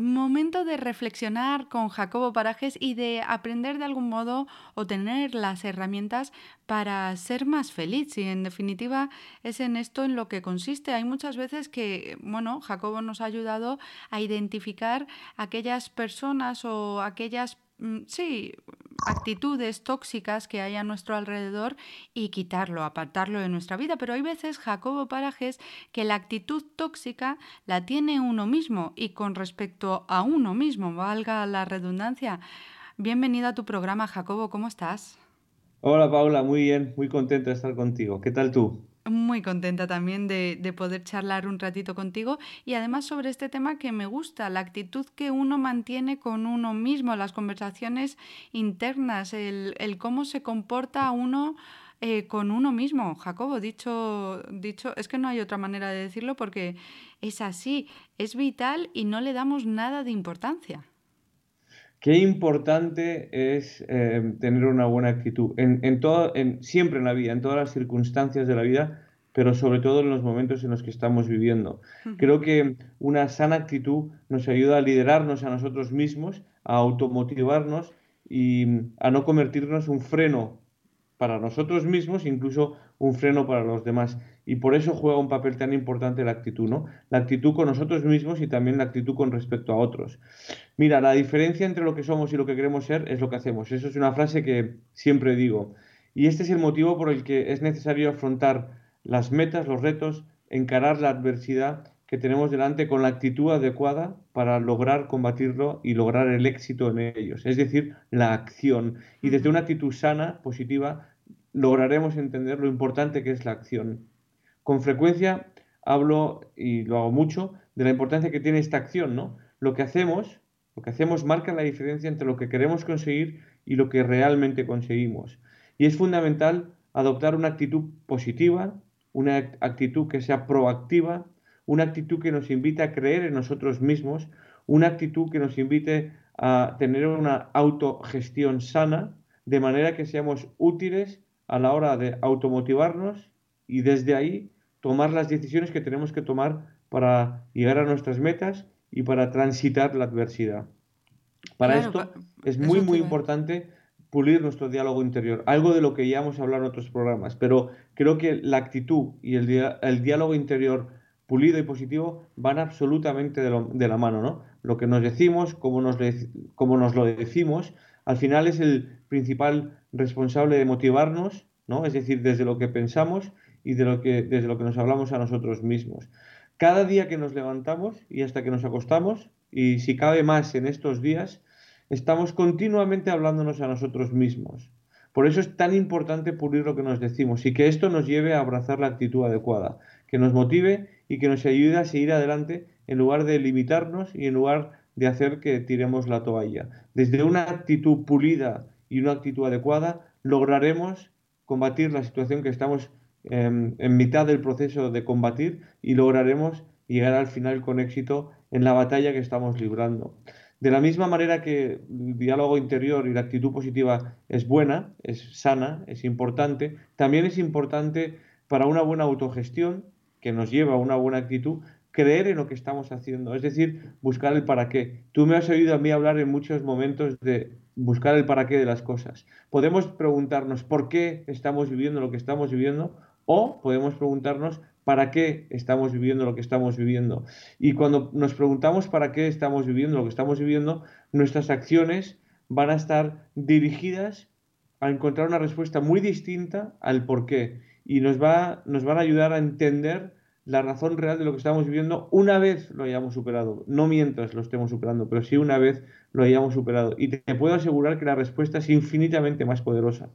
Momento de reflexionar con Jacobo Parajes y de aprender de algún modo o tener las herramientas para ser más feliz. Y en definitiva es en esto en lo que consiste. Hay muchas veces que, bueno, Jacobo nos ha ayudado a identificar aquellas personas o aquellas Mm, sí, actitudes tóxicas que hay a nuestro alrededor y quitarlo, apartarlo de nuestra vida. Pero hay veces, Jacobo Parajes, que la actitud tóxica la tiene uno mismo y con respecto a uno mismo, valga la redundancia. Bienvenido a tu programa, Jacobo, ¿cómo estás? Hola Paula, muy bien, muy contento de estar contigo. ¿Qué tal tú? Muy contenta también de, poder charlar un ratito contigo y además sobre este tema que me gusta, la actitud que uno mantiene con uno mismo, las conversaciones internas, el, cómo se comporta uno eh, con uno mismo. Jacobo, dicho, dicho, es que no hay otra manera de decirlo porque es así, es vital y no le damos nada de importancia. Qué importante es eh, tener una buena actitud en, todo, en, siempre en la vida, en todas las circunstancias de la vida, pero sobre todo en los momentos en los que estamos viviendo. Creo que una sana actitud nos ayuda a liderarnos a nosotros mismos, a automotivarnos y a no convertirnos un freno para nosotros mismos, incluso un freno para los demás. Y por eso juega un papel tan importante la actitud, ¿no? La actitud con nosotros mismos y también la actitud con respecto a otros. Mira, la diferencia entre lo que somos y lo que queremos ser es lo que hacemos. Eso es una frase que siempre digo. Y este es el motivo por el que es necesario afrontar las metas, los retos, encarar la adversidad que tenemos delante con la actitud adecuada para lograr combatirlo y lograr el éxito en ellos, es decir, la acción. Y desde una actitud sana, positiva, lograremos entender lo importante que es la acción. Con frecuencia hablo, y lo hago mucho, de la importancia que tiene esta acción, ¿no? Lo que hacemos, lo que hacemos marca la diferencia entre lo que queremos conseguir y lo que realmente conseguimos. Y es fundamental adoptar una actitud positiva, una actitud que sea proactiva, una actitud que nos invite a creer en nosotros mismos, una actitud que nos invite a tener una autogestión sana, de manera que seamos útiles a la hora de automotivarnos y desde ahí tomar las decisiones que tenemos que tomar para llegar a nuestras metas y para transitar la adversidad. Para esto es muy, muy importante pulir nuestro diálogo interior, algo de lo que ya hemos hablado en otros programas, pero creo que la actitud y el, el diálogo interior pulido y positivo van absolutamente de, la mano, ¿no? Lo que nos decimos, cómo nos, nos lo decimos, al final es el principal responsable de motivarnos, ¿no? Es decir, desde lo que pensamos y desde lo que nos hablamos a nosotros mismos. Cada día que nos levantamos y hasta que nos acostamos, y si cabe más en estos días, estamos continuamente hablándonos a nosotros mismos. Por eso es tan importante pulir lo que nos decimos y que esto nos lleve a abrazar la actitud adecuada, que nos motive y que nos ayude a seguir adelante en lugar de limitarnos y en lugar de hacer que tiremos la toalla. Desde una actitud pulida y una actitud adecuada lograremos combatir la situación que estamos em, en mitad del proceso de combatir y lograremos llegar al final con éxito en la batalla que estamos librando. De la misma manera que el diálogo interior y la actitud positiva es buena, es sana, es importante, también es importante para una buena autogestión que nos lleva a una buena actitud, creer en lo que estamos haciendo, es decir, buscar el para qué. Tú me has oído a mí hablar en muchos momentos de buscar el para qué de las cosas. Podemos preguntarnos por qué estamos viviendo lo que estamos viviendo o podemos preguntarnos para qué estamos viviendo lo que estamos viviendo. Y cuando nos preguntamos para qué estamos viviendo lo que estamos viviendo, nuestras acciones van a estar dirigidas a encontrar una respuesta muy distinta al por qué. Y nos, va, nos van a ayudar a entender la razón real de lo que estamos viviendo una vez lo hayamos superado. No mientras lo estemos superando, pero sí una vez lo hayamos superado. Y te puedo asegurar que la respuesta es infinitamente más poderosa.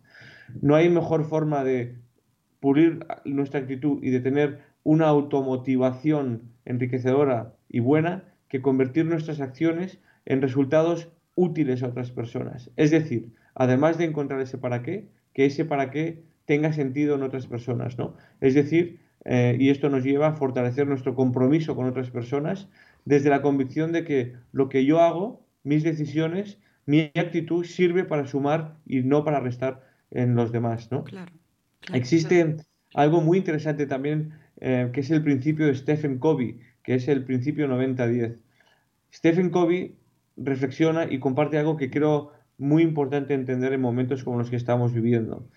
No hay mejor forma de pulir nuestra actitud y de tener una automotivación enriquecedora y buena que convertir nuestras acciones en resultados útiles a otras personas. Es decir, además de encontrar ese para qué, que ese para qué tenga sentido en otras personas, ¿no? Es decir, eh, y esto nos lleva a fortalecer nuestro compromiso con otras personas desde la convicción de que lo que yo hago, mis decisiones, mi actitud sirve para sumar y no para restar en los demás, ¿no? Claro. Existe algo muy interesante también, eh, que es el principio de Stephen Covey, que es el principio 90-10. Stephen Covey reflexiona y comparte algo que creo muy importante entender en momentos como los que estamos viviendo.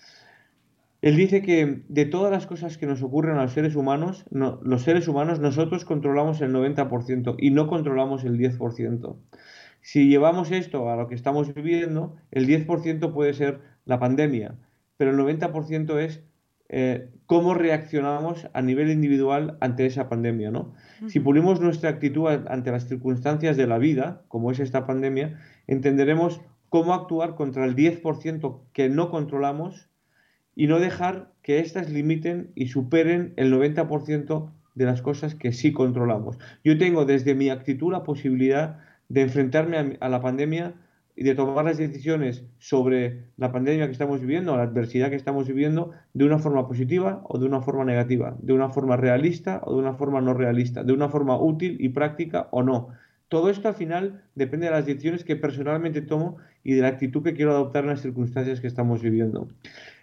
Él dice que de todas las cosas que nos ocurren a los seres humanos, los seres humanos nosotros controlamos el 90% y no controlamos el 10%. Si llevamos esto a lo que estamos viviendo, el 10% puede ser la pandemia, pero el 90% es eh, cómo reaccionamos a nivel individual ante esa pandemia, ¿no? Si pulimos nuestra actitud ante las circunstancias de la vida, como es esta pandemia, entenderemos cómo actuar contra el 10% que no controlamos y no dejar que éstas limiten y superen el 90% de las cosas que sí controlamos. Yo tengo desde mi actitud la posibilidad de enfrentarme a, la pandemia y de tomar las decisiones sobre la pandemia que estamos viviendo, la adversidad que estamos viviendo, de una forma positiva o de una forma negativa, de una forma realista o de una forma no realista, de una forma útil y práctica o no. Todo esto al final depende de las decisiones que personalmente tomo y de la actitud que quiero adoptar en las circunstancias que estamos viviendo.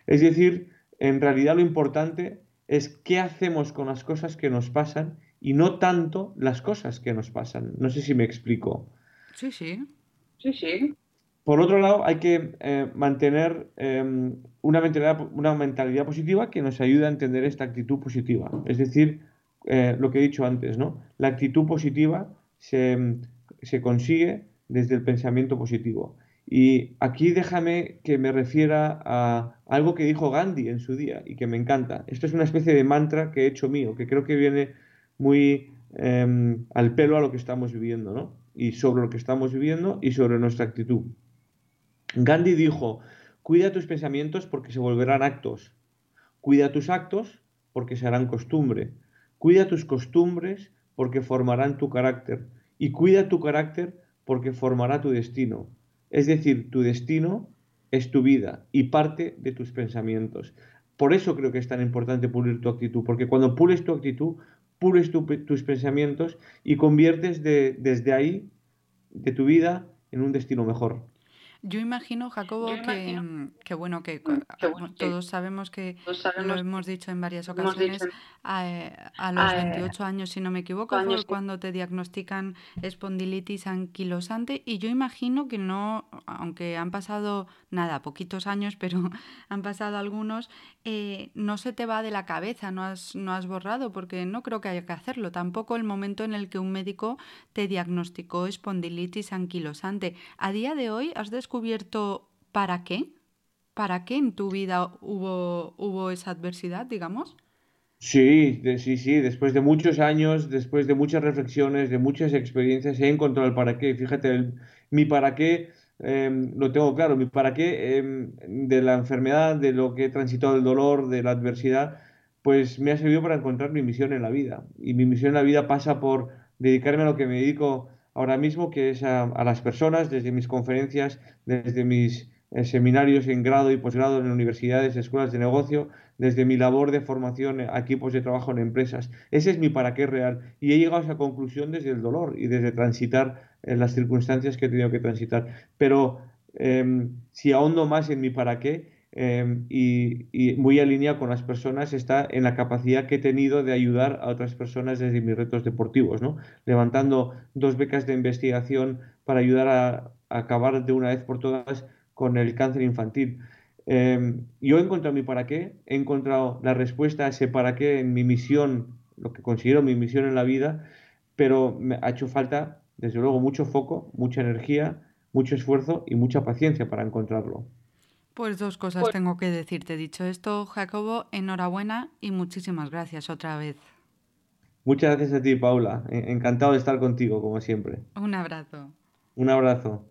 Es decir, en realidad lo importante es qué hacemos con las cosas que nos pasan y no tanto las cosas que nos pasan. No sé si me explico. Sí, sí. Sí, sí. Por otro lado, hay que eh, mantener em, una, mentalidad, una mentalidad positiva que nos ayude a entender esta actitud positiva. Es decir, eh, lo que he dicho antes, ¿no? La actitud positiva se, se consigue desde el pensamiento positivo. Y aquí déjame que me refiera a algo que dijo Gandhi en su día y que me encanta. Esto es una especie de mantra que he hecho mío, que creo que viene muy em, al pelo a lo que estamos viviendo, ¿no? Y sobre lo que estamos viviendo y sobre nuestra actitud. Gandhi dijo, cuida tus pensamientos porque se volverán actos. Cuida tus actos porque se harán costumbre. Cuida tus costumbres porque formarán tu carácter. Y cuida tu carácter porque formará tu destino. Es decir, tu destino es tu vida y parte de tus pensamientos. Por eso creo que es tan importante pulir tu actitud, porque cuando pules tu actitud, pules tus pensamientos y conviertes desde ahí, de tu vida, en un destino mejor. Yo imagino, Jacobo, que, bueno, que, todos sabemos que lo hemos dicho en varias ocasiones, a, los 28 años, si no me equivoco, fue cuando te diagnostican espondilitis anquilosante y yo imagino que no, aunque han pasado, nada, poquitos años, pero han pasado algunos, eh, no se te va de la cabeza, no has, no has borrado, porque no creo que haya que hacerlo. Tampoco el momento en el que un médico te diagnosticó espondilitis anquilosante. A día de hoy has descubierto descubierto para qué? ¿Para qué en tu vida hubo, hubo esa adversidad, digamos? Sí, sí, sí. Después de muchos años, después de muchas reflexiones, de muchas experiencias, he encontrado el para qué. Fíjate, mi para qué em, lo tengo claro. Mi para qué em, de la enfermedad, de lo que he transitado, del dolor, de la adversidad, pues me ha servido para encontrar mi misión en la vida. Y mi misión en la vida pasa por dedicarme a lo que me dedico ahora mismo, que es a, las personas, desde mis conferencias, desde mis eh, seminarios en grado y posgrado en universidades, escuelas de negocio, desde mi labor de formación a equipos de trabajo en empresas. Ese es mi para qué real. Y he llegado a esa conclusión desde el dolor y desde transitar en las circunstancias que he tenido que transitar. Pero em, si ahondo más en mi para qué, Em, y, muy alineado con las personas está en la capacidad que he tenido de ayudar a otras personas desde mis retos deportivos, ¿no? levantando dos becas de investigación para ayudar a, acabar de una vez por todas con el cáncer infantil. Eh, yo he encontrado mi para qué, he encontrado la respuesta a ese para qué en mi misión, lo que considero mi misión en la vida, pero me ha hecho falta, desde luego, mucho foco, mucha energía, mucho esfuerzo y mucha paciencia para encontrarlo. Pues dos cosas pues tengo que decirte. Dicho esto, Jacobo, enhorabuena y muchísimas gracias otra vez. Muchas gracias a ti, Paula. Encantado de estar contigo, como siempre. Un abrazo. Un abrazo.